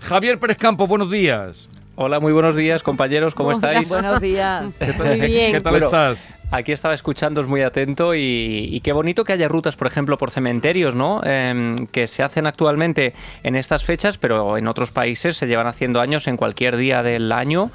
Javier Pérez Campos, buenos días. Hola, muy buenos días, compañeros, ¿cómo estáis? Buenos días. ¿Qué tal, Muy bien. ¿qué tal Bueno, estás? Aquí estaba escuchándoos muy atento y, y qué bonito que haya rutas, por ejemplo, por cementerios, ¿no? Em, que se hacen actualmente en estas fechas, pero en otros países se llevan haciendo años en cualquier día del año.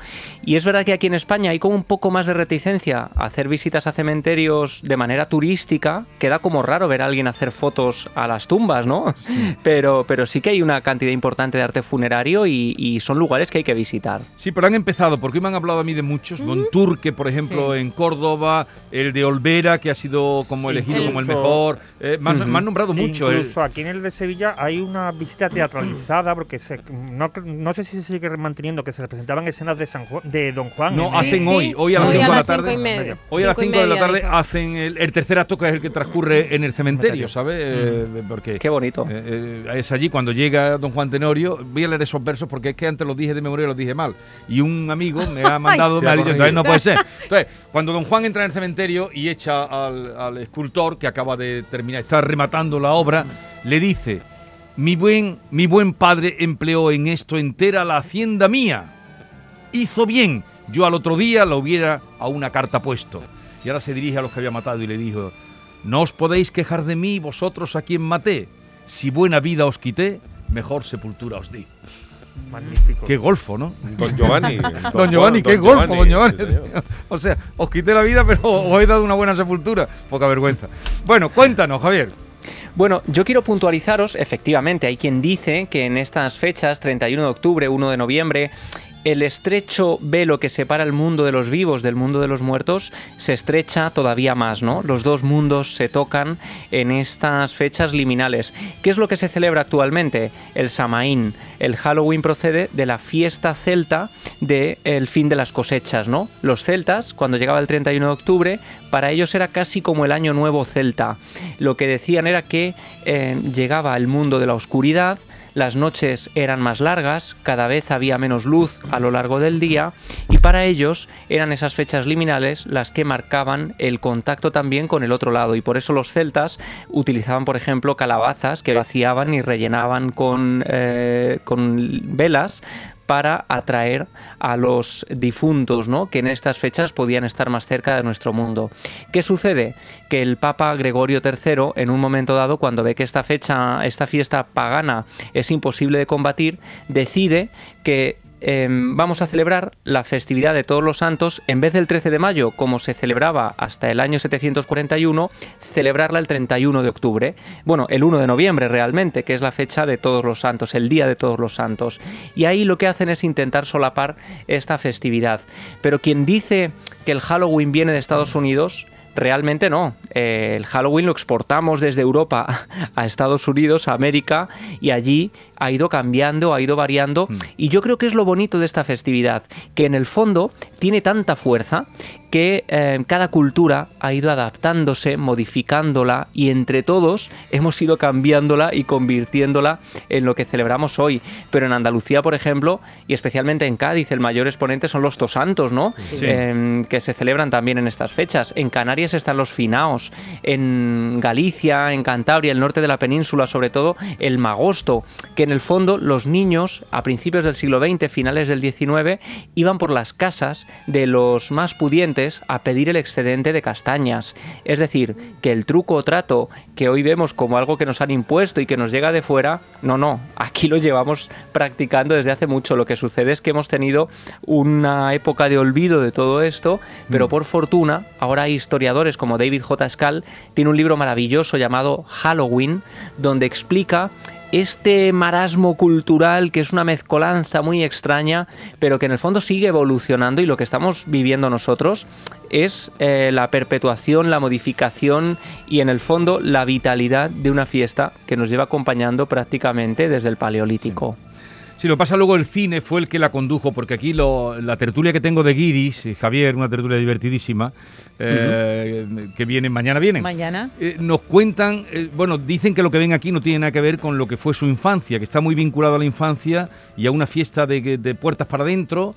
Y es verdad que aquí en España hay como un poco más de reticencia a hacer visitas a cementerios de manera turística. Queda como raro ver a alguien hacer fotos a las tumbas, ¿no? Pero, pero sí que hay una cantidad importante de arte funerario y, y son lugares que hay que visitar. Sí, pero han empezado, porque me han hablado a mí de muchos. Monturque, por ejemplo, en Córdoba, el de Olvera, que ha sido como Sí, elegido como el incluso- mejor. Eh, me, han, me han nombrado mucho. el- Incluso aquí en el de Sevilla hay una visita teatralizada, porque se, no, no sé si se sigue manteniendo, que se representaban escenas de, San Juan- de Don Juan. No, Sí, hacen sí. hoy, hoy a las Hoy cinco de la tarde. cinco y media. Hoy a las Cinco y 5 de la tarde dijo. hacen el, el tercer acto, que es el que transcurre en el cementerio, Cementerio. ¿sabes? Eh, porque Qué bonito. eh, eh, es allí cuando llega don Juan Tenorio. Voy a leer esos versos porque es que antes los dije de memoria y los dije mal. Y un amigo me ha mandado, me ha dicho, entonces no puede ser. Entonces, cuando don Juan entra en el cementerio y echa al, al escultor que acaba de terminar, está rematando la obra, le dice, mi buen, mi buen padre empleó en esto entera la hacienda mía hizo bien. Yo al otro día lo hubiera a una carta puesto. Y ahora se dirige a los que había matado y le dijo, no os podéis quejar de mí vosotros a quien maté. Si buena vida os quité, mejor sepultura os di. Magnífico. Qué golfo, ¿no? Don Giovanni. Don Giovanni, qué Don golfo, don Giovanni. sí, o sea, os quité la vida, pero os he dado una buena sepultura. Poca vergüenza. Bueno, cuéntanos, Javier. Bueno, yo quiero puntualizaros, efectivamente, hay quien dice que en estas fechas, 31 de octubre, 1 de noviembre, el estrecho velo que separa el mundo de los vivos del mundo de los muertos se estrecha todavía más, ¿no? Los dos mundos se tocan en estas fechas liminales. ¿Qué es lo que se celebra actualmente? El Samaín. El Halloween procede de la fiesta celta del fin de las cosechas, ¿no? Los celtas, cuando llegaba el 31 de octubre, para ellos era casi como el año nuevo celta. Lo que decían era que eh, llegaba el mundo de la oscuridad, las noches eran más largas, cada vez había menos luz a lo largo del día y para ellos eran esas fechas liminales las que marcaban el contacto también con el otro lado y por eso los celtas utilizaban por ejemplo calabazas que vaciaban y rellenaban con, eh, con velas para atraer a los difuntos, ¿no? que en estas fechas podían estar más cerca de nuestro mundo. ¿Qué sucede? Que el Papa Gregorio III, en un momento dado, cuando ve que esta fecha, esta fiesta pagana es imposible de combatir, decide que em, vamos a celebrar la festividad de todos los santos en vez del 13 de mayo, como se celebraba hasta el año 741, celebrarla el 31 de octubre. Bueno, el 1 de noviembre realmente, que es la fecha de todos los santos, el día de todos los santos. Y ahí lo que hacen es intentar solapar esta festividad. Pero quien dice que el Halloween viene de Estados Unidos, Realmente no. Eh, el Halloween lo exportamos desde Europa a Estados Unidos, a América, y allí ha ido cambiando, ha ido variando. Y yo creo que es lo bonito de esta festividad, que en el fondo tiene tanta fuerza que eh, cada cultura ha ido adaptándose, modificándola, y entre todos hemos ido cambiándola y convirtiéndola en lo que celebramos hoy. Pero en Andalucía, por ejemplo, y especialmente en Cádiz, el mayor exponente son los tosantos, ¿no? Sí. Eh, que se celebran también en estas fechas. En Canarias están los finaos, en Galicia, en Cantabria, el norte de la península, sobre todo el magosto, que en el fondo los niños a principios del siglo XX, finales del XIX, iban por las casas de los más pudientes a pedir el excedente de castañas. Es decir, que el truco o trato que hoy vemos como algo que nos han impuesto y que nos llega de fuera, no, no, aquí lo llevamos practicando desde hace mucho. Lo que sucede es que hemos tenido una época de olvido de todo esto, pero por fortuna ahora hay historiadores como David J. Scal, tiene un libro maravilloso llamado Halloween, donde explica este marasmo cultural que es una mezcolanza muy extraña, pero que en el fondo sigue evolucionando y lo que estamos viviendo nosotros es eh, la perpetuación, la modificación y en el fondo la vitalidad de una fiesta que nos lleva acompañando prácticamente desde el Paleolítico. Lo que pasa luego el cine fue el que la condujo, porque aquí lo- la tertulia que tengo de Guiris, eh, Javier, una tertulia divertidísima, eh, que viene, mañana vienen. Mañana. Eh, nos cuentan, eh, bueno, dicen que lo que ven aquí no tiene nada que ver con lo que fue su infancia, que está muy vinculado a la infancia y a una fiesta de, de puertas para adentro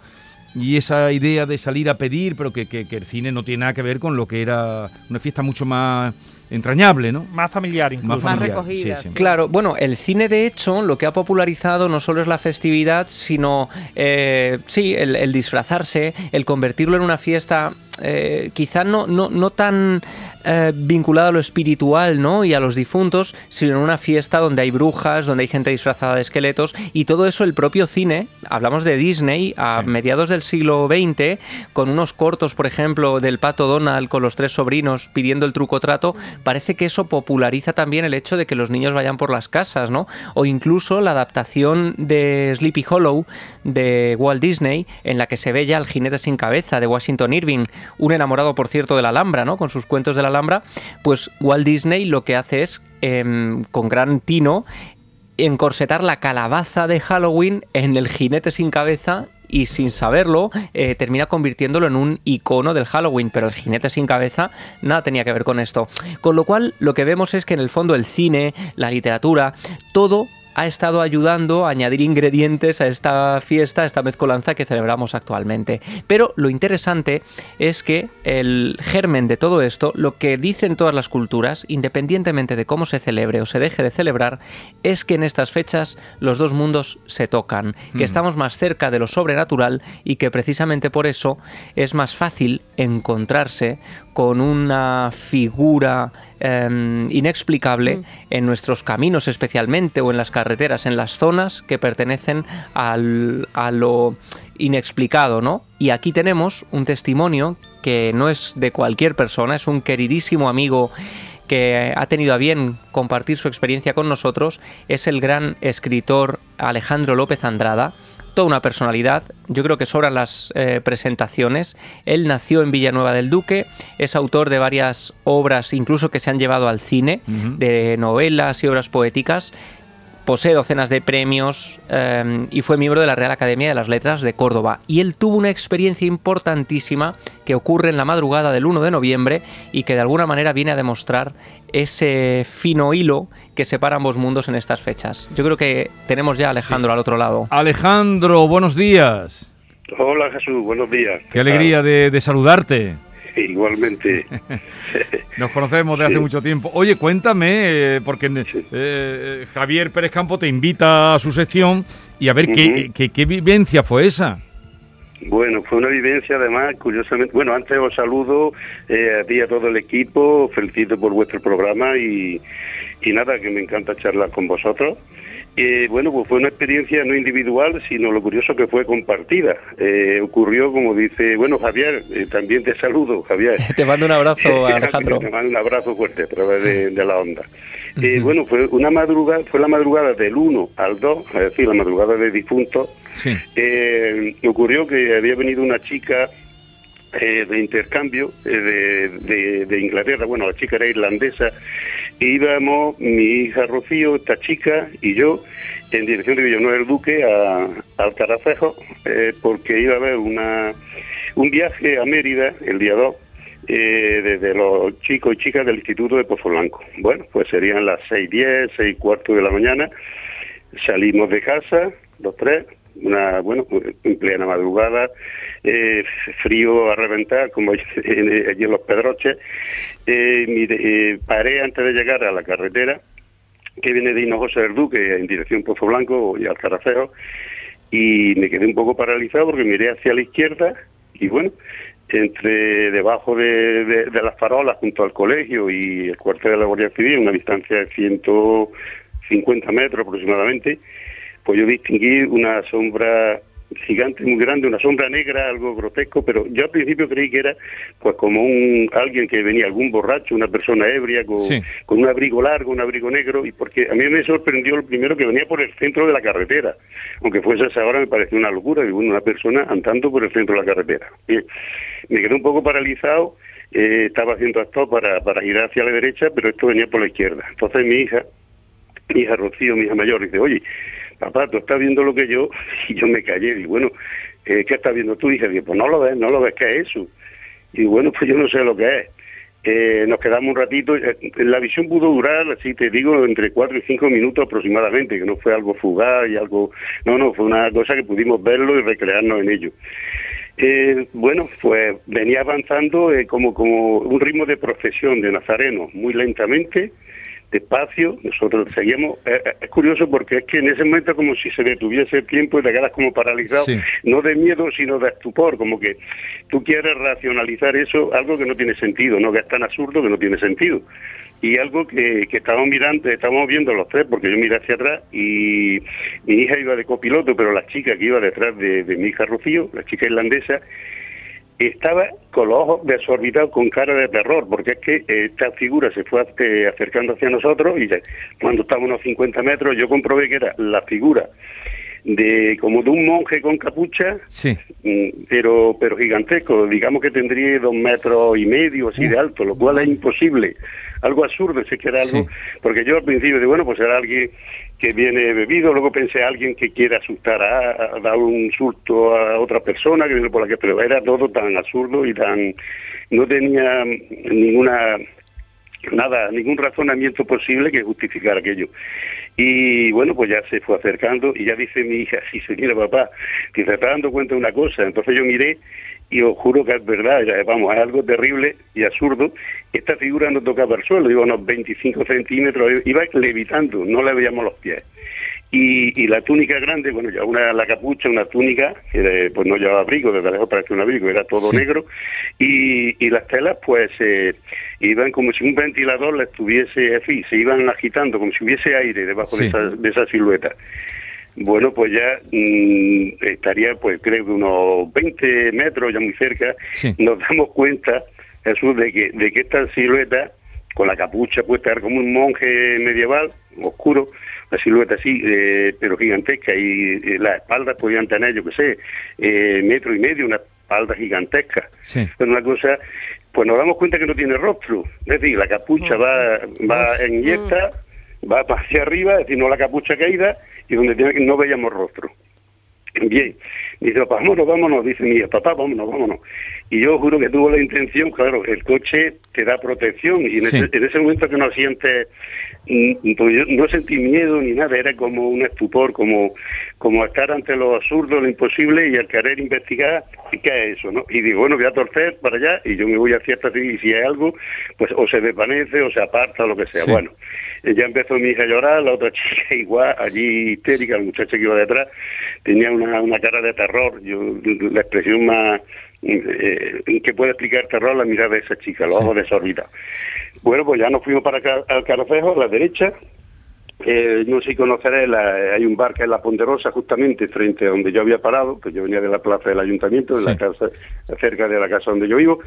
y esa idea de salir a pedir, pero que, que- que el cine no tiene nada que ver con lo que era una fiesta mucho más entrañable, ¿no? Más familiar incluso. Más, recogida. Claro, bueno, el cine de hecho lo que ha popularizado no solo es la festividad, sino, eh, sí, el, disfrazarse, el convertirlo en una fiesta eh, quizá no, no, no tan eh, vinculada a lo espiritual ¿no? y a los difuntos, sino en una fiesta donde hay brujas, donde hay gente disfrazada de esqueletos y todo eso el propio cine, hablamos de Disney a mediados del siglo XX, con unos cortos, por ejemplo, del pato Donald con los tres sobrinos pidiendo el truco trato, parece que eso populariza también el hecho de que los niños vayan por las casas, ¿no? O incluso la adaptación de Sleepy Hollow de Walt Disney, en la que se ve ya el jinete sin cabeza de Washington Irving, un enamorado, por cierto, de la Alhambra, ¿no? Con sus cuentos de la Alhambra, pues Walt Disney lo que hace es, em, con gran tino, encorsetar la calabaza de Halloween en el jinete sin cabeza y sin saberlo eh, termina convirtiéndolo en un icono del Halloween, pero el jinete sin cabeza nada tenía que ver con esto. Con lo cual lo que vemos es que en el fondo el cine, la literatura, todo ha estado ayudando a añadir ingredientes a esta fiesta, a esta mezcolanza que celebramos actualmente. Pero lo interesante es que el germen de todo esto, lo que dicen todas las culturas, independientemente de cómo se celebre o se deje de celebrar, es que en estas fechas los dos mundos se tocan, que hmm. estamos más cerca de lo sobrenatural y que precisamente por eso es más fácil encontrarse con una figura em, inexplicable mm. en nuestros caminos especialmente o en las carreteras, en las zonas que pertenecen al, a lo inexplicado, ¿no? Y aquí tenemos un testimonio que no es de cualquier persona, es un queridísimo amigo que ha tenido a bien compartir su experiencia con nosotros, es el gran escritor Alejandro López Andrada, toda una personalidad. Yo creo que sobran las eh, presentaciones. Él nació en Villanueva del Duque, es autor de varias obras, incluso que se han llevado al cine, de novelas y obras poéticas posee docenas de premios em, y fue miembro de la Real Academia de las Letras de Córdoba. Y él tuvo una experiencia importantísima que ocurre en la madrugada del 1 de noviembre y que de alguna manera viene a demostrar ese fino hilo que separa ambos mundos en estas fechas. Yo creo que tenemos ya a Alejandro al otro lado. Alejandro, buenos días. Hola Jesús, buenos días. Qué, alegría de saludarte. Igualmente. Nos conocemos de hace mucho tiempo. Oye, cuéntame, eh, porque eh, Javier Pérez Campo te invita a su sección y a ver qué, qué, vivencia fue esa. Bueno, fue una vivencia además, curiosamente, bueno, antes os saludo eh, a ti a todo el equipo, felicito por vuestro programa y, y nada, que me encanta charlar con vosotros. Eh, bueno, pues fue una experiencia no individual, sino lo curioso que fue compartida. Eh, ocurrió, como dice, bueno, Javier, eh, también te saludo, Javier. te mando un abrazo, Alejandro. te mando un abrazo fuerte a través de, la onda. bueno, fue una madrugada, fue la madrugada del 1 al 2, es decir, la madrugada de difunto. Sí. ocurrió que había venido una chica de intercambio de, de, Inglaterra, bueno, la chica era irlandesa, íbamos mi hija Rocío, esta chica y yo en dirección de Villanueva del Duque a, Caracejo eh, porque iba a haber una, un viaje a Mérida el día 2 eh, desde los chicos y chicas del Instituto de Pozo Blanco. Bueno, pues serían las 6.10, 6 cuarto de la mañana. Salimos de casa, los tres, una, bueno, en plena madrugada, eh, frío a reventar, como allí en los Pedroches. Eh, eh, paré antes de llegar a la carretera que viene de Hinojosa del Duque en dirección Pozo Blanco y Alcaraceo y me quedé un poco paralizado porque miré hacia la izquierda y bueno, entre debajo de, de, las farolas junto al colegio y el cuartel de la Guardia Civil, una distancia de 150 metros aproximadamente, pues yo distinguí una sombra gigante, muy grande, una sombra negra, algo grotesco, pero yo al principio creí que era pues como un alguien que venía, algún borracho, una persona ebria, con, con un abrigo largo, un abrigo negro, y porque a mí me sorprendió el primero que venía por el centro de la carretera, aunque fuese esa hora me pareció una locura, y una persona andando por el centro de la carretera. me quedé un poco paralizado, eh, estaba haciendo esto para, para ir hacia la derecha, pero esto venía por la izquierda. Entonces mi hija, mi hija Rocío, mi hija mayor, dice, oye, papá, tú estás viendo lo que yo, y yo me callé, y bueno, eh, ¿qué estás viendo tú? Y dije, pues no lo ves, no lo ves, ¿qué es eso? Y bueno, pues yo no sé lo que es. Eh, nos quedamos un ratito, eh, la visión pudo durar, así te digo, entre cuatro y cinco minutos aproximadamente, que no fue algo fugaz y algo, no, no, fue una cosa que pudimos verlo y recrearnos en ello. Eh, bueno, pues venía avanzando eh, como, como un ritmo de procesión de Nazareno, muy lentamente, despacio, nosotros seguíamos. Eh, eh, es curioso porque es que en ese momento como si se detuviese el tiempo y te quedas como paralizado, no de miedo, sino de estupor, como que tú quieres racionalizar eso, algo que no tiene sentido, ¿no? Que es tan absurdo que no tiene sentido. Y algo que, que estábamos mirando, estábamos viendo los tres, porque yo miré hacia atrás y mi hija iba de copiloto, pero la chica que iba detrás de, de mi hija Rocío, la chica irlandesa, estaba con los ojos desorbitados con cara de terror, porque es que esta figura se fue acercando hacia nosotros y cuando estábamos a unos 50 metros yo comprobé que era la figura de como de un monje con capucha, sí. Mm, pero pero gigantesco, digamos que tendría dos metros y medio así de alto, lo cual es imposible, algo absurdo, si que era algo, porque yo al principio de bueno, pues era alguien que viene bebido, luego pensé a alguien que quiere asustar, a, dar un susto a otra persona que viene por la que, pero era todo tan absurdo y tan, no tenía ninguna nada, ningún razonamiento posible que justificar aquello. Y bueno, pues ya se fue acercando y ya dice mi hija, sí, señora papá, que se está dando cuenta de una cosa. Entonces yo miré y os juro que es verdad, ya, vamos, es algo terrible y absurdo. Esta figura no tocaba el suelo, iba unos 25 centímetros, iba levitando, no le veíamos los pies. Y, y, la túnica grande, bueno, ya una la capucha, una túnica, que pues no llevaba abrigo, desde lejos parecía un abrigo, era todo negro, y, y, las telas pues eh, iban como si un ventilador le estuviese, así, se iban agitando, como si hubiese aire debajo de, esa, de esa silueta. Bueno, pues ya mm, estaría, pues creo que unos 20 metros, ya muy cerca, nos damos cuenta, Jesús, de que, de que esta silueta, con la capucha puesta, como un monje medieval, oscuro, la silueta así, eh, pero gigantesca, y eh, las espaldas podían tener, yo qué sé, eh, metro y medio, una espalda gigantesca. Sí. una cosa, pues nos damos cuenta que no tiene rostro, es decir, la capucha va, va en yesta, va hacia arriba, es decir, no la capucha caída, y donde no veíamos rostro. Bien, dice, vámonos, vámonos, dice mi hija, papá, vámonos, vámonos. Y yo juro que tuvo la intención, claro, el coche te da protección y en, ese, momento que no sientes, pues yo no sentí miedo ni nada, era como un estupor, como, como estar ante lo absurdo, lo imposible y al querer investigar, ¿y qué es eso? no Y digo, bueno, voy a torcer para allá y yo me voy hacia esta y si hay algo, pues o se desvanece o se aparta o lo que sea. Bueno, ya empezó mi hija a llorar, la otra chica igual, allí histérica, la muchacha que iba detrás, tenía una, una cara de terror, yo la expresión más eh, que puede explicar terror la mirada de esa chica, los ojos desorbitados. Bueno, pues ya nos fuimos para acá, al Carcejo, a la derecha. Eh, no sé si conoceré, hay un bar que es La Ponderosa, justamente frente a donde yo había parado, pues yo venía de la plaza del ayuntamiento, de la casa, cerca de la casa donde yo vivo.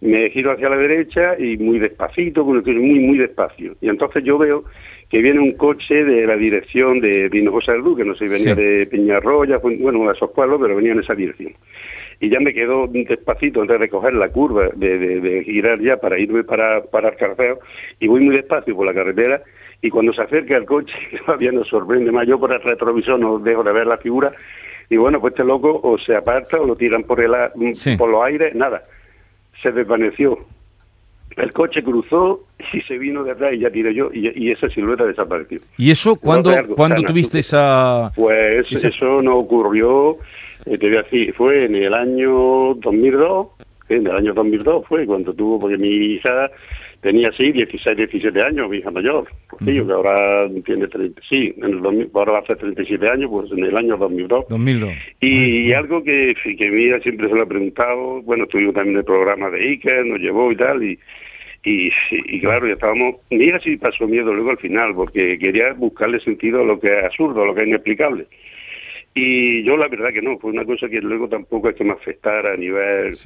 Me giro hacia la derecha y muy despacito, muy, muy despacio. Y entonces yo veo que viene un coche de la dirección de Vinojosa del Duque, no sé si venía de Peñarroya, bueno, de esos pueblos, pero venía en esa dirección y ya me quedó despacito antes de coger la curva, de, de, girar ya para irme para, para el carceo, y voy muy despacio por la carretera, y cuando se acerca el coche, todavía nos sorprende más, yo por el retrovisor no dejo de ver la figura, y bueno, pues este loco o se aparta o lo tiran por, el, por los aires, nada, se desvaneció. El coche cruzó y se vino de atrás y ya tiré yo y, esa silueta desapareció. ¿Y eso cuándo, ¿cuándo tuviste esa...? Pues eso no ocurrió eh, te voy a decir, fue en el año 2002, en el año 2002 fue cuando tuvo, porque mi hija tenía así 16, 17 años, mi hija mayor, Rocío, que ahora tiene 30, sí, en el 2000, ahora hacer 37 años, pues en el año 2002. 2002. Y, algo que, que mi hija siempre se lo ha preguntado, bueno, estuvimos también en el programa de Iker, nos llevó y tal, y, y, y, claro, ya estábamos. Mi hija sí pasó miedo luego al final, porque quería buscarle sentido a lo que es absurdo, a lo que es inexplicable. Y yo la verdad que no, fue una cosa que luego tampoco es que me afectara a nivel...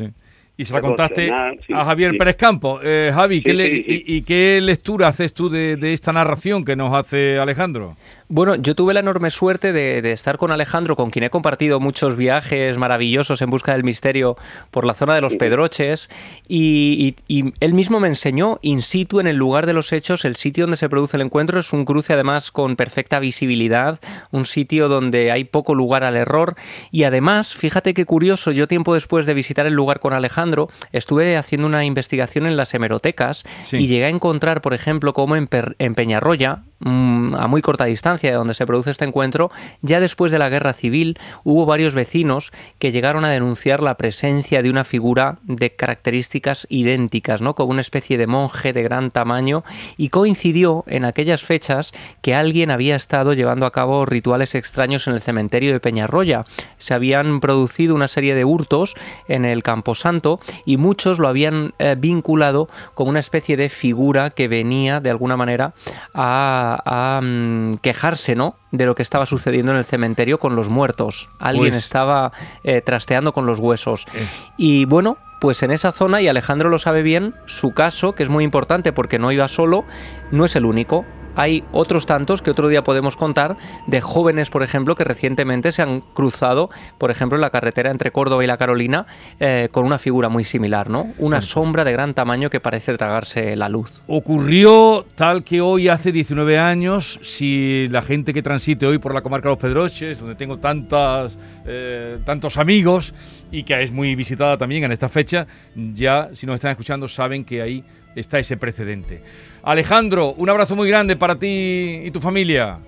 Y se la contaste a Javier Pérez Campo. Eh, Javi, ¿qué y, qué lectura haces tú de, esta narración que nos hace Alejandro? Bueno, yo tuve la enorme suerte de, estar con Alejandro, con quien he compartido muchos viajes maravillosos en busca del misterio por la zona de los Pedroches, y, él mismo me enseñó in situ, en el lugar de los hechos, el sitio donde se produce el encuentro. Es un cruce además con perfecta visibilidad, un sitio donde hay poco lugar al error, y además, fíjate qué curioso, yo tiempo después de visitar el lugar con Alejandro, estuve haciendo una investigación en las hemerotecas y llegué a encontrar, por ejemplo, como en, Peñarroya, mm, a muy corta distancia de donde se produce este encuentro, ya después de la guerra civil hubo varios vecinos que llegaron a denunciar la presencia de una figura de características idénticas, ¿no? Con una especie de monje de gran tamaño y coincidió en aquellas fechas que alguien había estado llevando a cabo rituales extraños en el cementerio de Peñarroya. Se habían producido una serie de hurtos en el Camposanto y muchos lo habían eh, vinculado con una especie de figura que venía de alguna manera a, mm, quejarse, ¿no? de lo que estaba sucediendo en el cementerio con los muertos. Alguien pues estaba eh, trasteando con los huesos. Eh. Y bueno, pues en esa zona, y Alejandro lo sabe bien, su caso, que es muy importante porque no iba solo, no es el único hay otros tantos que otro día podemos contar de jóvenes, por ejemplo, que recientemente se han cruzado, por ejemplo, en la carretera entre Córdoba y la Carolina, eh, con una figura muy similar, ¿no? Una sombra de gran tamaño que parece tragarse la luz. Ocurrió tal que hoy hace 19 años, si la gente que transite hoy por la comarca de Los Pedroches, donde tengo tantas, eh, tantos amigos y que es muy visitada también en esta fecha, ya si nos están escuchando saben que ahí está ese precedente. Alejandro, un abrazo muy grande para ti y tu familia.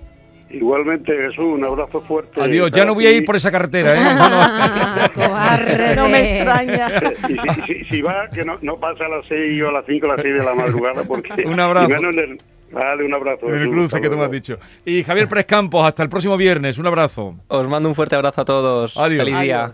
Igualmente, Jesús, un abrazo fuerte. Adiós, ya no voy a ir por esa carretera, ¿eh? no, me extraña. si, va, que no, no pasa a las 6 o a las 5 o a las 6 de la madrugada, porque... un abrazo. Vale, un abrazo. En el cruce que tú me has dicho. Y Javier Pérez Campos, hasta el próximo viernes, un abrazo. Os mando un fuerte abrazo a todos. Adiós. Feliz día.